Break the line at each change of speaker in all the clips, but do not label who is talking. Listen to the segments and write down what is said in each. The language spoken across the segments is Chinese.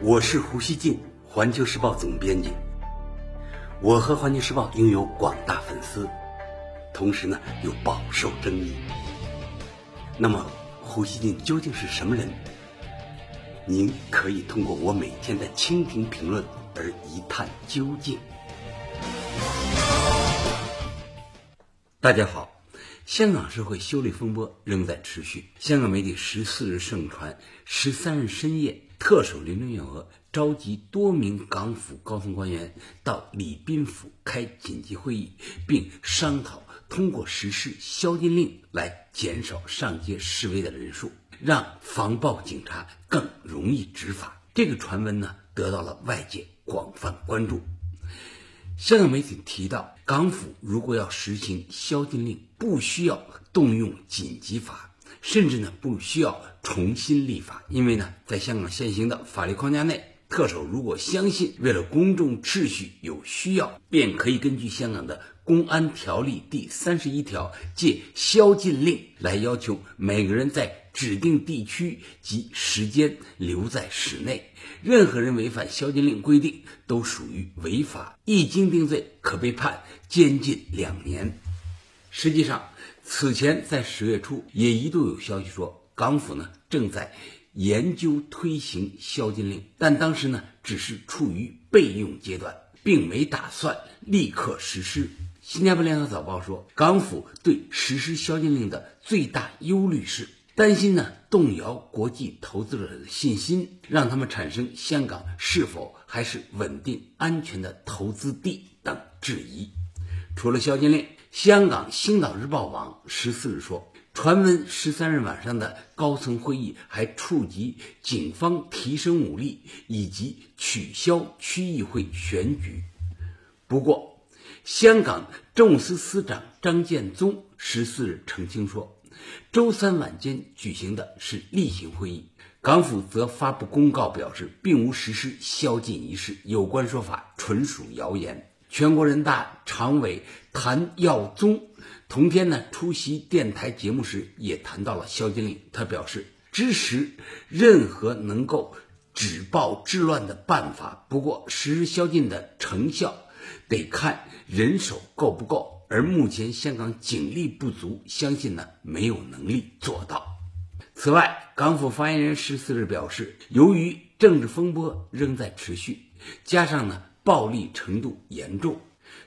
我是胡锡进，环球时报总编辑。我和环球时报拥有广大粉丝，同时呢又饱受争议。那么，胡锡进究竟是什么人？您可以通过我每天的蜻蜓评论而一探究竟。大家好。香港社会修例风波仍在持续。香港媒体十四日盛传，十三日深夜，特首林郑月娥召集多名港府高层官员到礼宾府开紧急会议，并商讨通过实施宵禁令来减少上街示威的人数，让防暴警察更容易执法。这个传闻呢，得到了外界广泛关注。香港媒体提到，港府如果要实行宵禁令，不需要动用紧急法，甚至呢不需要重新立法，因为呢，在香港现行的法律框架内，特首如果相信为了公众秩序有需要，便可以根据香港的公安条例第三十一条，借宵禁令来要求每个人在。指定地区及时间留在室内，任何人违反宵禁令规定都属于违法，一经定罪可被判监禁两年。实际上，此前在十月初也一度有消息说，港府呢正在研究推行宵禁令，但当时呢只是处于备用阶段，并没打算立刻实施。新加坡联合早报说，港府对实施宵禁令的最大忧虑是。担心呢，动摇国际投资者的信心，让他们产生香港是否还是稳定安全的投资地等质疑。除了宵禁令，香港《星岛日报》网十四日说，传闻十三日晚上的高层会议还触及警方提升武力以及取消区议会选举。不过，香港政务司司长张建宗十四日澄清说。周三晚间举行的是例行会议，港府则发布公告表示，并无实施宵禁一事，有关说法纯属谣言。全国人大常委谭耀宗同天呢出席电台节目时，也谈到了宵禁令。他表示支持任何能够止暴制乱的办法，不过实施宵禁的成效得看人手够不够。而目前香港警力不足，相信呢没有能力做到。此外，港府发言人十四日表示，由于政治风波仍在持续，加上呢暴力程度严重，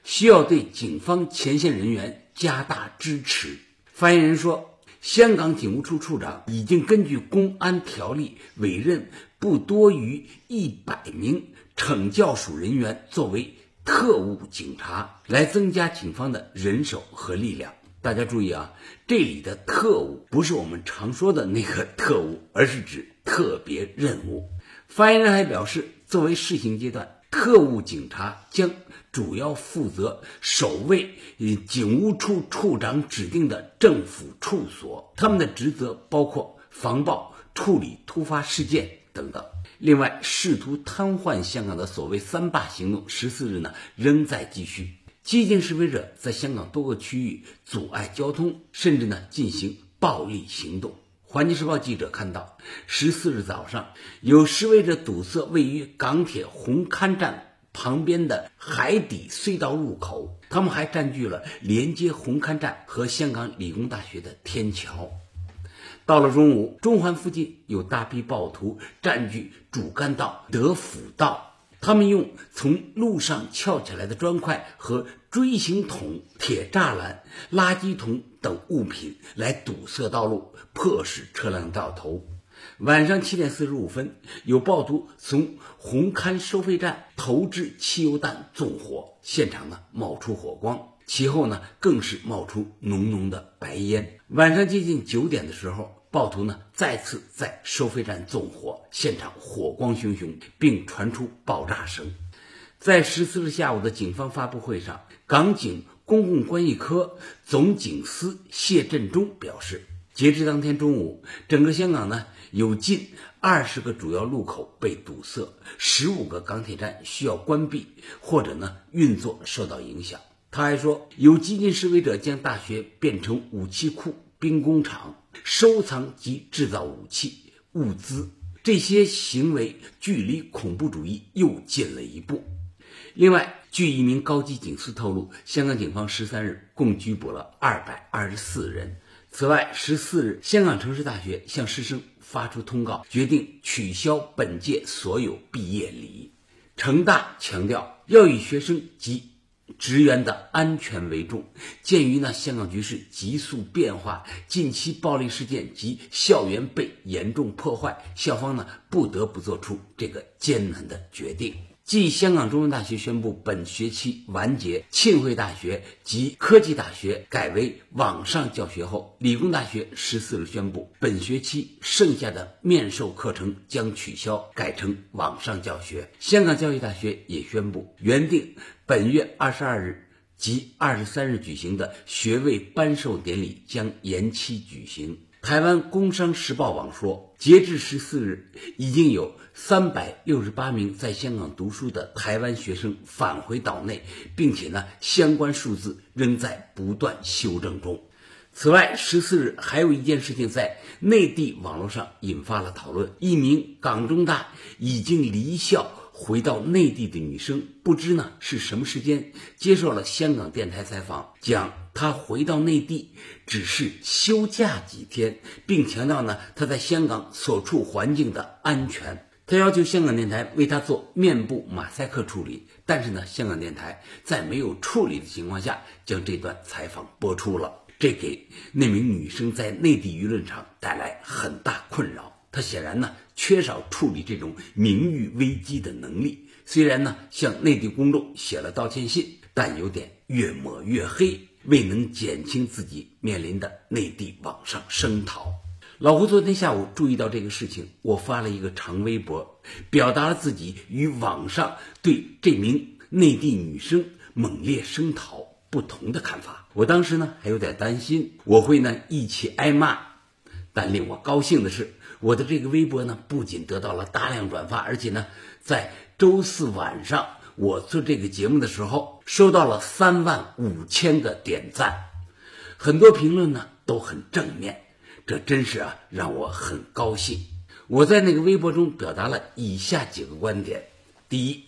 需要对警方前线人员加大支持。发言人说，香港警务处处长已经根据公安条例委任不多于一百名惩教署人员作为。特务警察来增加警方的人手和力量。大家注意啊，这里的特务不是我们常说的那个特务，而是指特别任务。发言人还表示，作为试行阶段，特务警察将主要负责守卫警务处处长指定的政府处所，他们的职责包括防暴、处理突发事件等等。另外，试图瘫痪香港的所谓“三罢”行动，十四日呢仍在继续。激进示威者在香港多个区域阻碍交通，甚至呢进行暴力行动。环球时报记者看到，十四日早上有示威者堵塞位于港铁红磡站旁边的海底隧道入口，他们还占据了连接红磡站和香港理工大学的天桥。到了中午，中环附近有大批暴徒占据主干道德辅道，他们用从路上撬起来的砖块和锥形筒、铁栅栏、垃圾桶等物品来堵塞道路，迫使车辆掉头。晚上七点四十五分，有暴徒从红磡收费站投掷汽油弹纵火，现场呢冒出火光。其后呢，更是冒出浓浓的白烟。晚上接近九点的时候，暴徒呢再次在收费站纵火，现场火光熊熊，并传出爆炸声。在十四日下午的警方发布会上，港警公共关系科总警司谢振中表示，截至当天中午，整个香港呢有近二十个主要路口被堵塞，十五个港铁站需要关闭或者呢运作受到影响。他还说，有激进示威者将大学变成武器库、兵工厂，收藏及制造武器物资。这些行为距离恐怖主义又近了一步。另外，据一名高级警司透露，香港警方十三日共拘捕了二百二十四人。此外，十四日，香港城市大学向师生发出通告，决定取消本届所有毕业礼。城大强调要与学生及职员的安全为重。鉴于呢香港局势急速变化，近期暴力事件及校园被严重破坏，校方呢不得不做出这个艰难的决定。继香港中文大学宣布本学期完结，浸会大学及科技大学改为网上教学后，理工大学十四日宣布，本学期剩下的面授课程将取消，改成网上教学。香港教育大学也宣布，原定本月二十二日及二十三日举行的学位颁授典礼将延期举行。台湾工商时报网说，截至十四日，已经有三百六十八名在香港读书的台湾学生返回岛内，并且呢，相关数字仍在不断修正中。此外，十四日还有一件事情在内地网络上引发了讨论：一名港中大已经离校。回到内地的女生，不知呢是什么时间接受了香港电台采访，讲她回到内地只是休假几天，并强调呢她在香港所处环境的安全。他要求香港电台为他做面部马赛克处理，但是呢香港电台在没有处理的情况下将这段采访播出了，这给那名女生在内地舆论场带来很大困扰。她显然呢。缺少处理这种名誉危机的能力。虽然呢向内地公众写了道歉信，但有点越抹越黑，未能减轻自己面临的内地网上声讨。老胡昨天下午注意到这个事情，我发了一个长微博，表达了自己与网上对这名内地女生猛烈声讨不同的看法。我当时呢还有点担心我会呢一起挨骂，但令我高兴的是。我的这个微博呢，不仅得到了大量转发，而且呢，在周四晚上我做这个节目的时候，收到了三万五千个点赞，很多评论呢都很正面，这真是啊让我很高兴。我在那个微博中表达了以下几个观点：第一，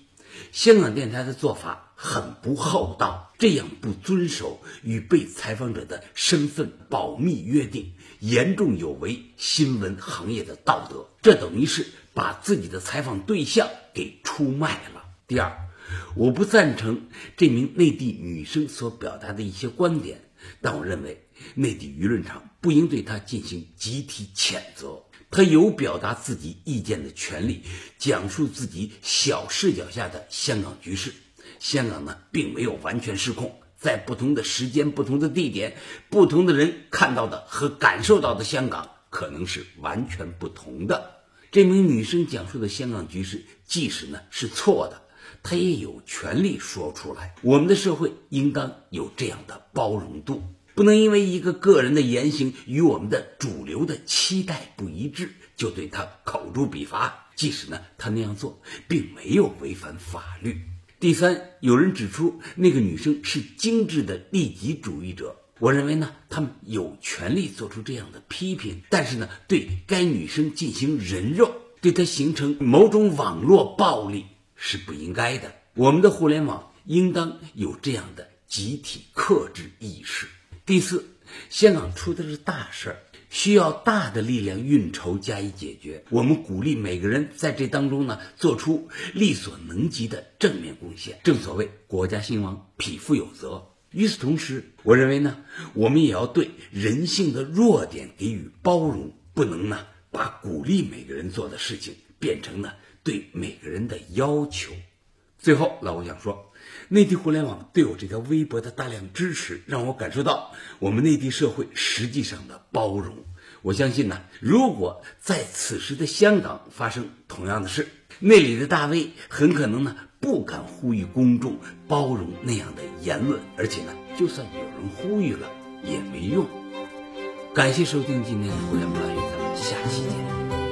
香港电台的做法。很不厚道，这样不遵守与被采访者的身份保密约定，严重有违新闻行业的道德。这等于是把自己的采访对象给出卖了。第二，我不赞成这名内地女生所表达的一些观点，但我认为内地舆论场不应对她进行集体谴责。她有表达自己意见的权利，讲述自己小视角下的香港局势。香港呢，并没有完全失控，在不同的时间、不同的地点、不同的人看到的和感受到的香港，可能是完全不同的。这名女生讲述的香港局势，即使呢是错的，她也有权利说出来。我们的社会应当有这样的包容度，不能因为一个个人的言行与我们的主流的期待不一致，就对他口诛笔伐。即使呢，他那样做并没有违反法律。第三，有人指出那个女生是精致的利己主义者。我认为呢，他们有权利做出这样的批评，但是呢，对该女生进行人肉，对她形成某种网络暴力是不应该的。我们的互联网应当有这样的集体克制意识。第四，香港出的是大事儿。需要大的力量运筹加以解决。我们鼓励每个人在这当中呢，做出力所能及的正面贡献。正所谓国家兴亡，匹夫有责。与此同时，我认为呢，我们也要对人性的弱点给予包容，不能呢把鼓励每个人做的事情变成呢对每个人的要求。最后，老吴想说。内地互联网对我这条微博的大量支持，让我感受到我们内地社会实际上的包容。我相信呢，如果在此时的香港发生同样的事，那里的大 V 很可能呢不敢呼吁公众包容那样的言论，而且呢，就算有人呼吁了也没用。感谢收听今天的互联网大学，咱们下期见。